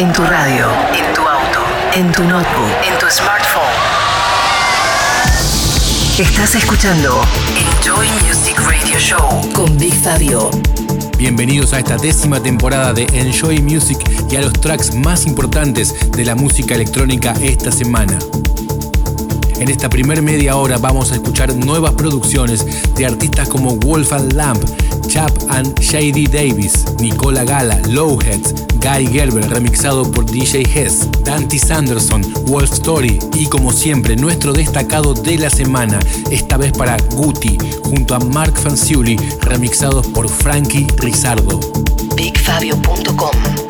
En tu radio, en tu auto, en tu notebook, en tu smartphone. Estás escuchando Enjoy Music Radio Show con Big Fabio. Bienvenidos a esta décima temporada de Enjoy Music y a los tracks más importantes de la música electrónica esta semana. En esta primer media hora vamos a escuchar nuevas producciones de artistas como Wolf and Lamp, Chap and Shady Davis, Nicola Gala, Lowheads, Guy Gerber remixado por DJ Hess, Dante Sanderson, Wolf Story y como siempre nuestro destacado de la semana, esta vez para Guti junto a Mark Fanciulli remixados por Frankie Rizardo. BigFabio.com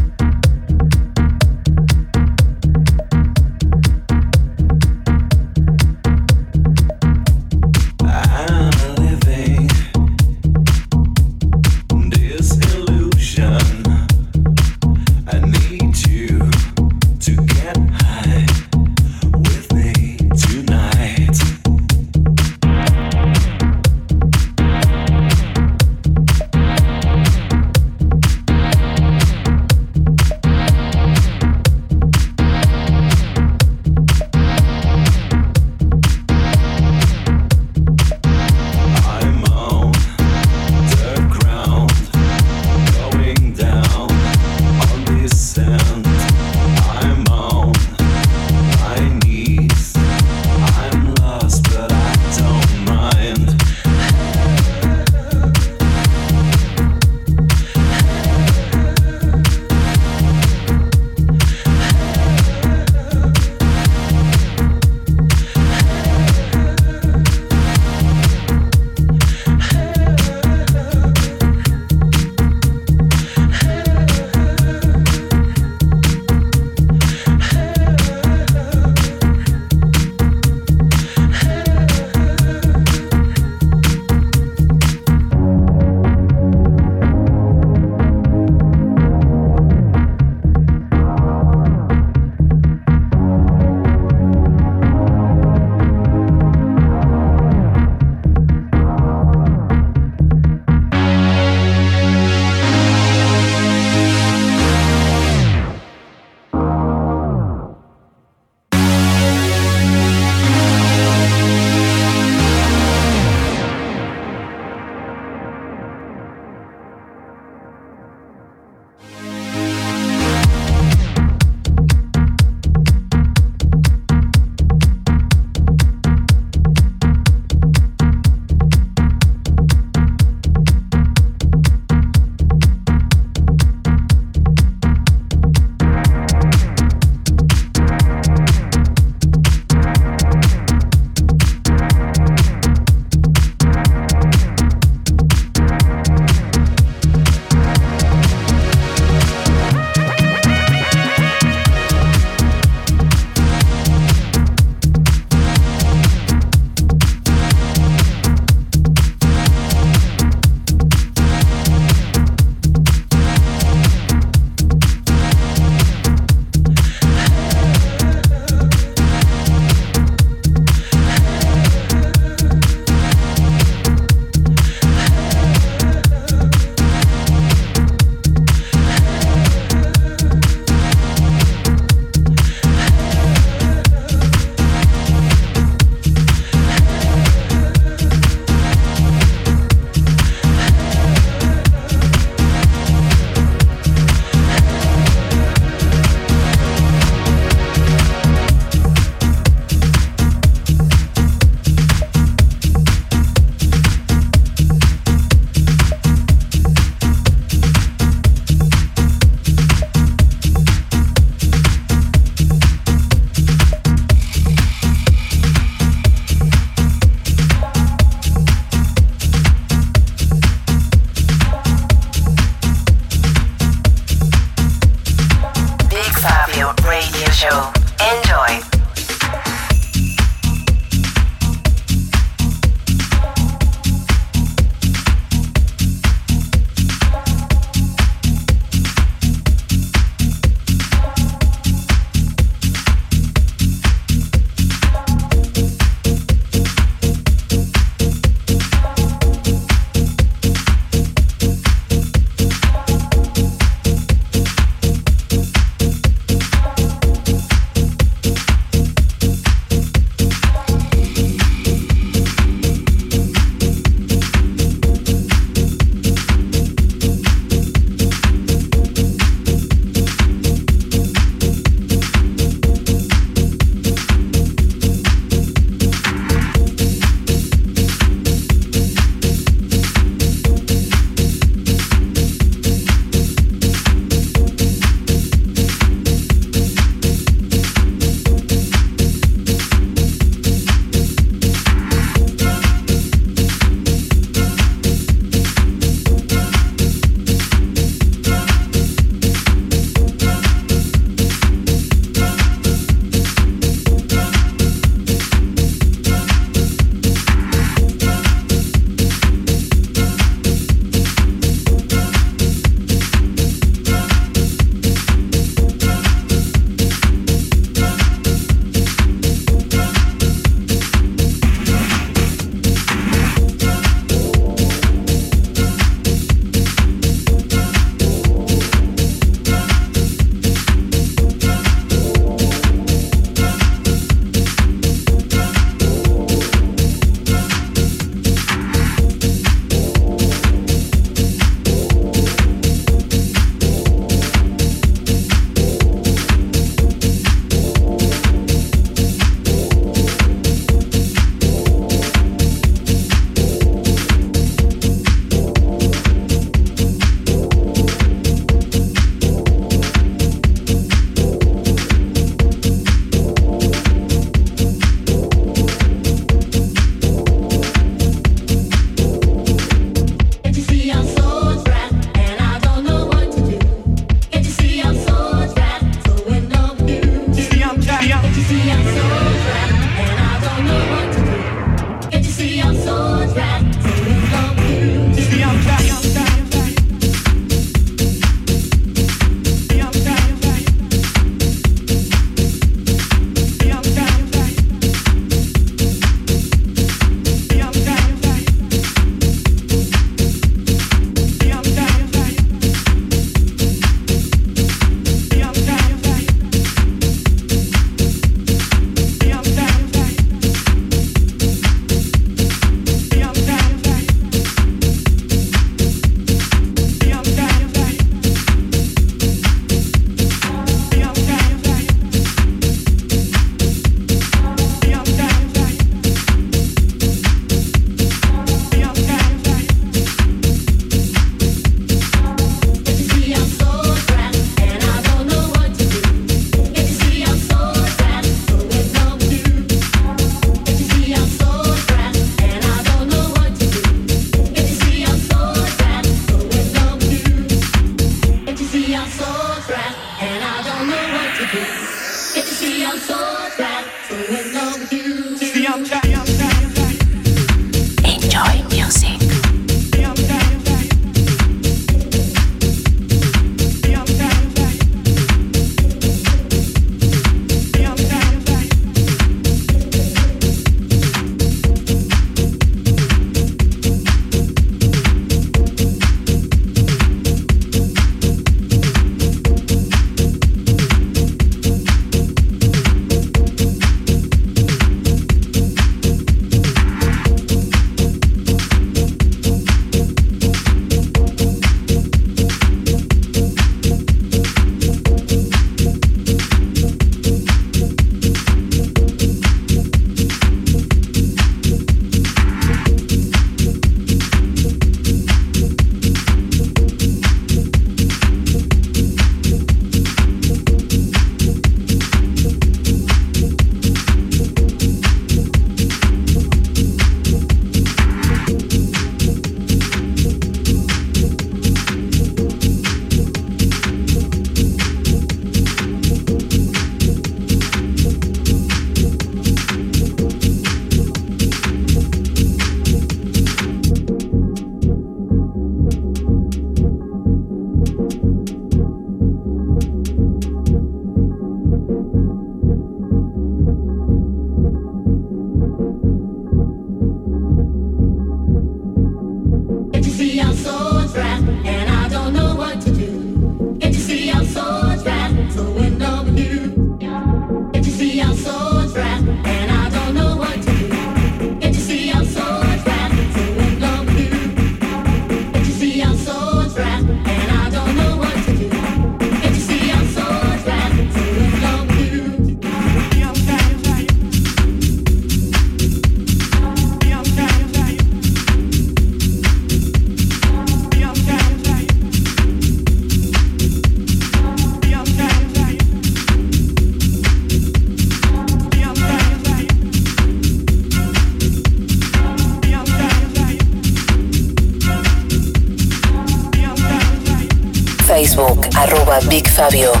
Big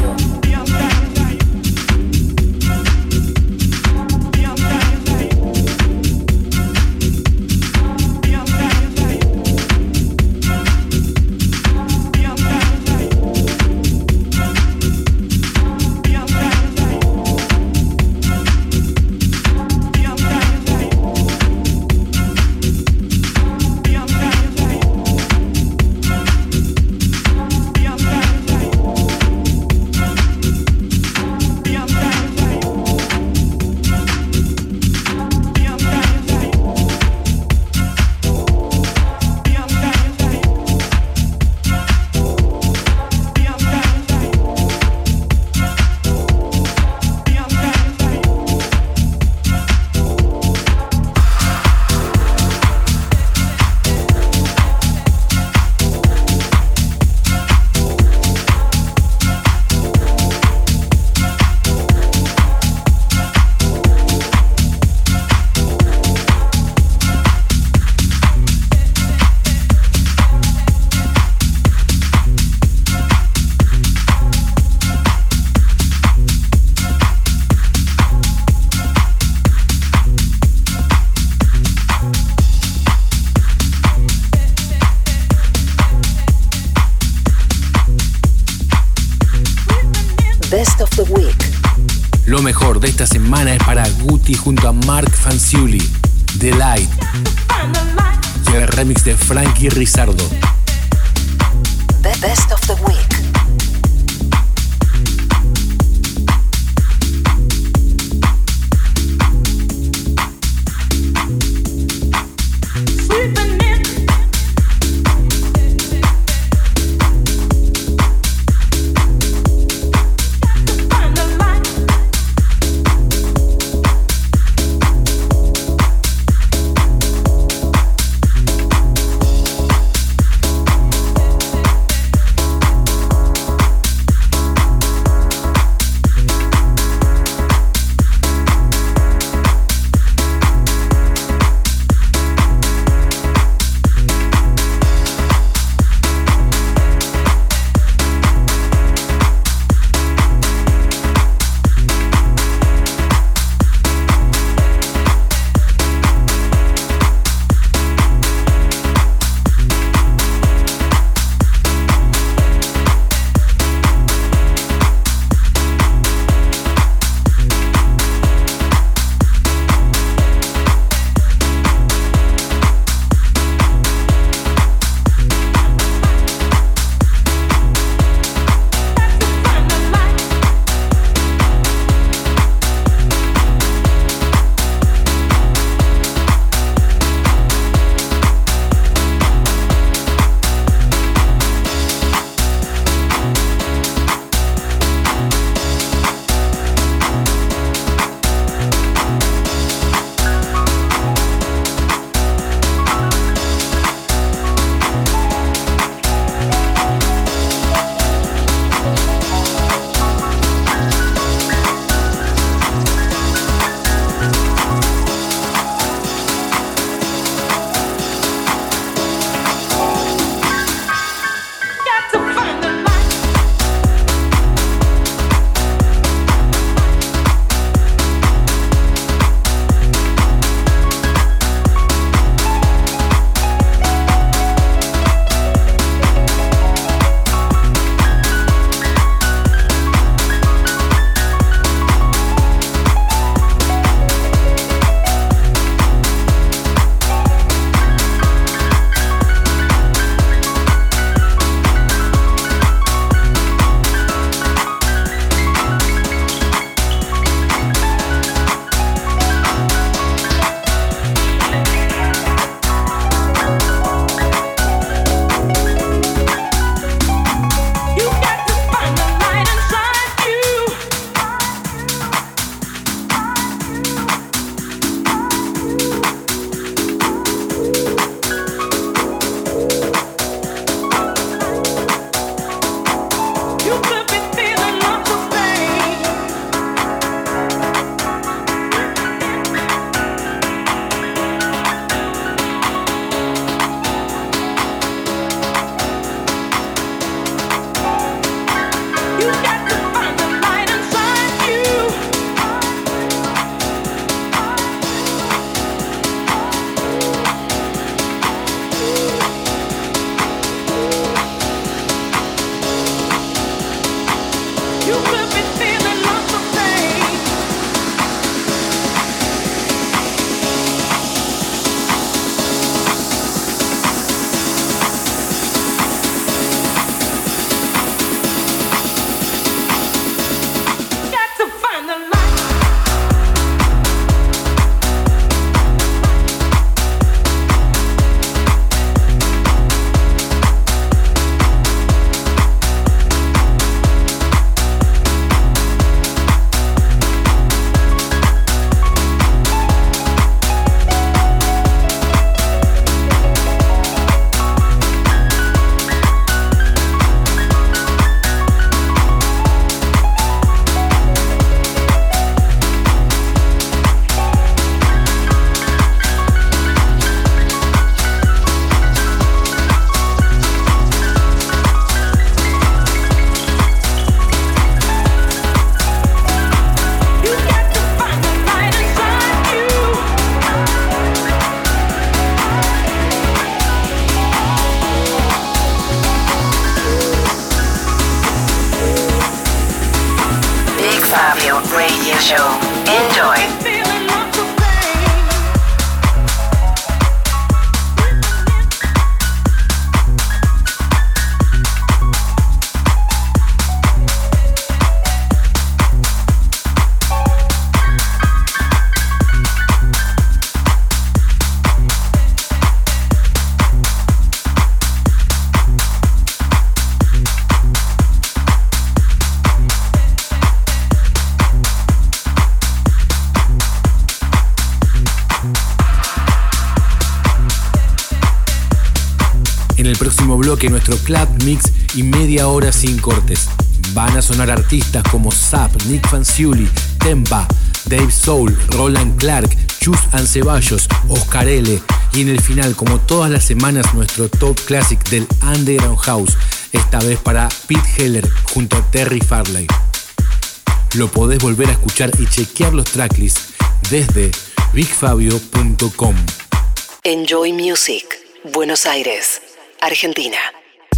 Radio Show. Enjoy. Nuestro club mix y media hora sin cortes. Van a sonar artistas como Zap, Nick Fanciulli, Tempa, Dave Soul, Roland Clark, Chus Anceballos, Oscar L. Y en el final, como todas las semanas, nuestro top classic del Underground House, esta vez para Pete Heller junto a Terry Farley. Lo podés volver a escuchar y chequear los tracklists desde bigfabio.com. Enjoy Music, Buenos Aires. Argentina.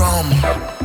From.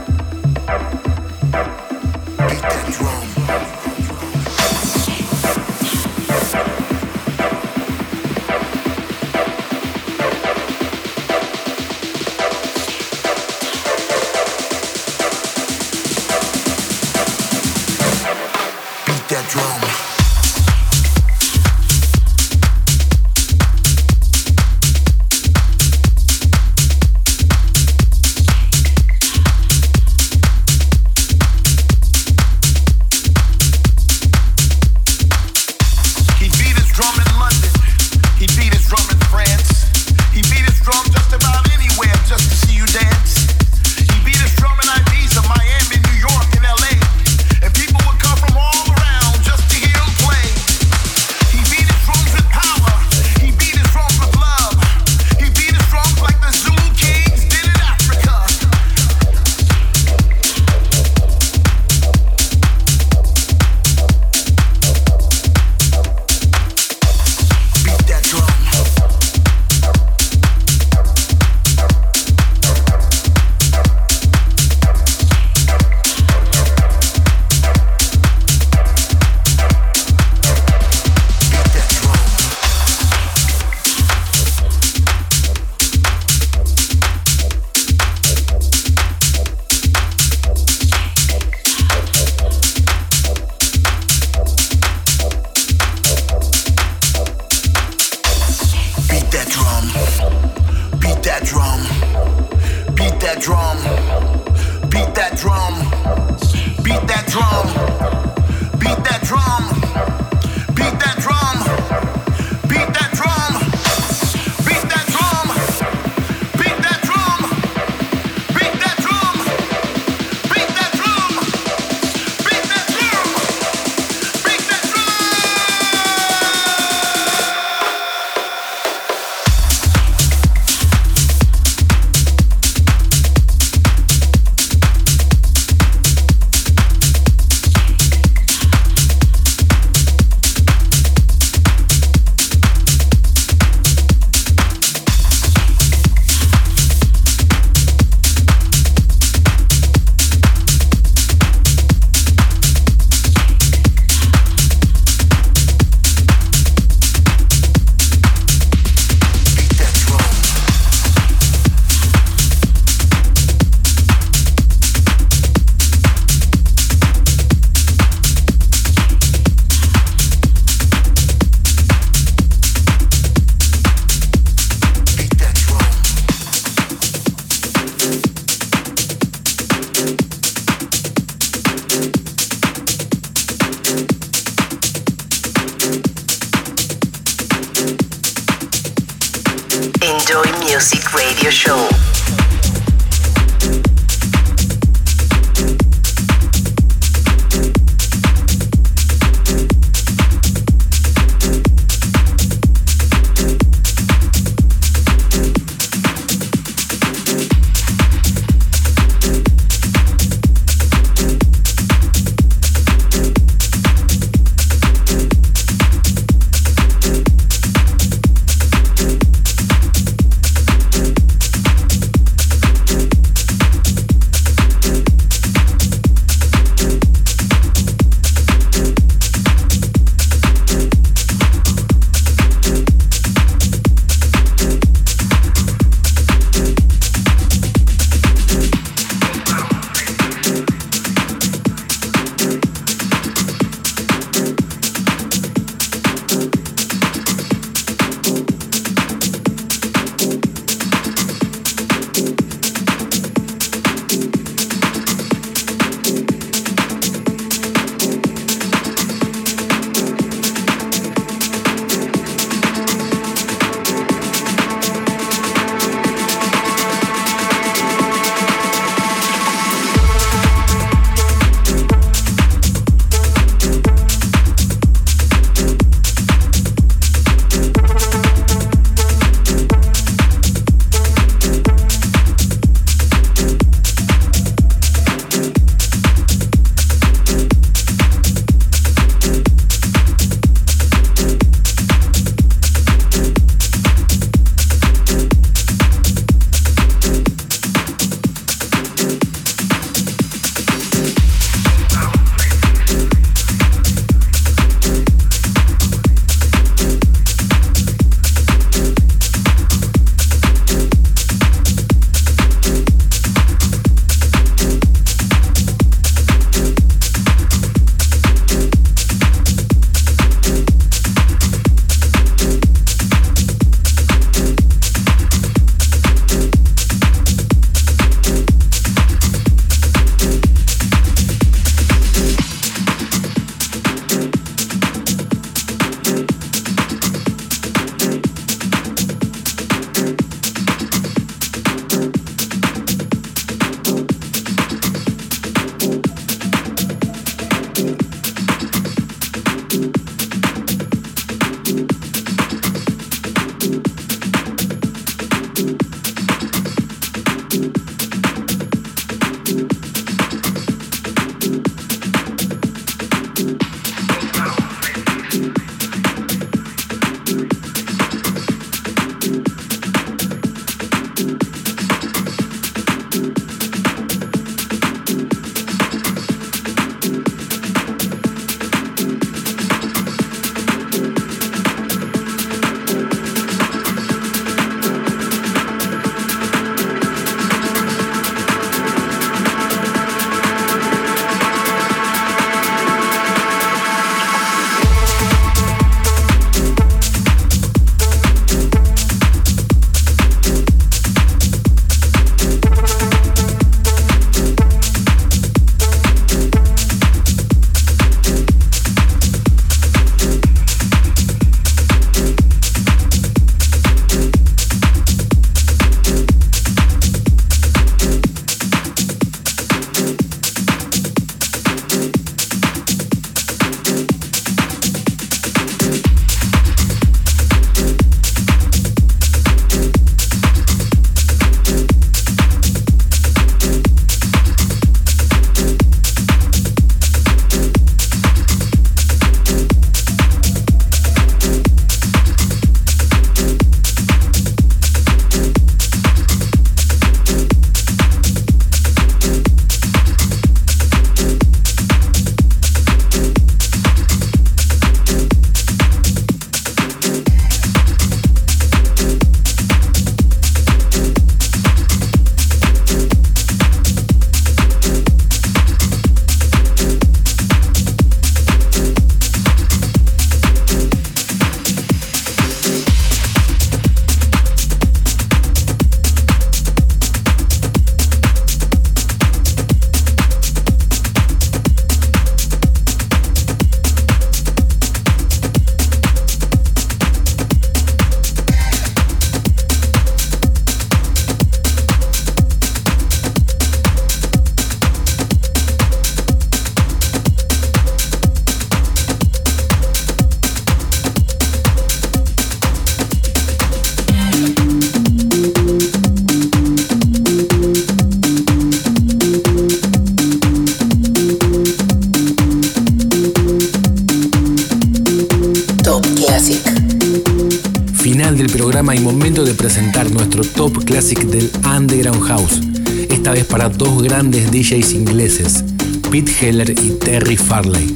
Heller y Terry Farley.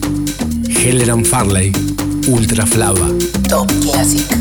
Heller and Farley, Ultra Flava. Top Classic.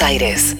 Aires.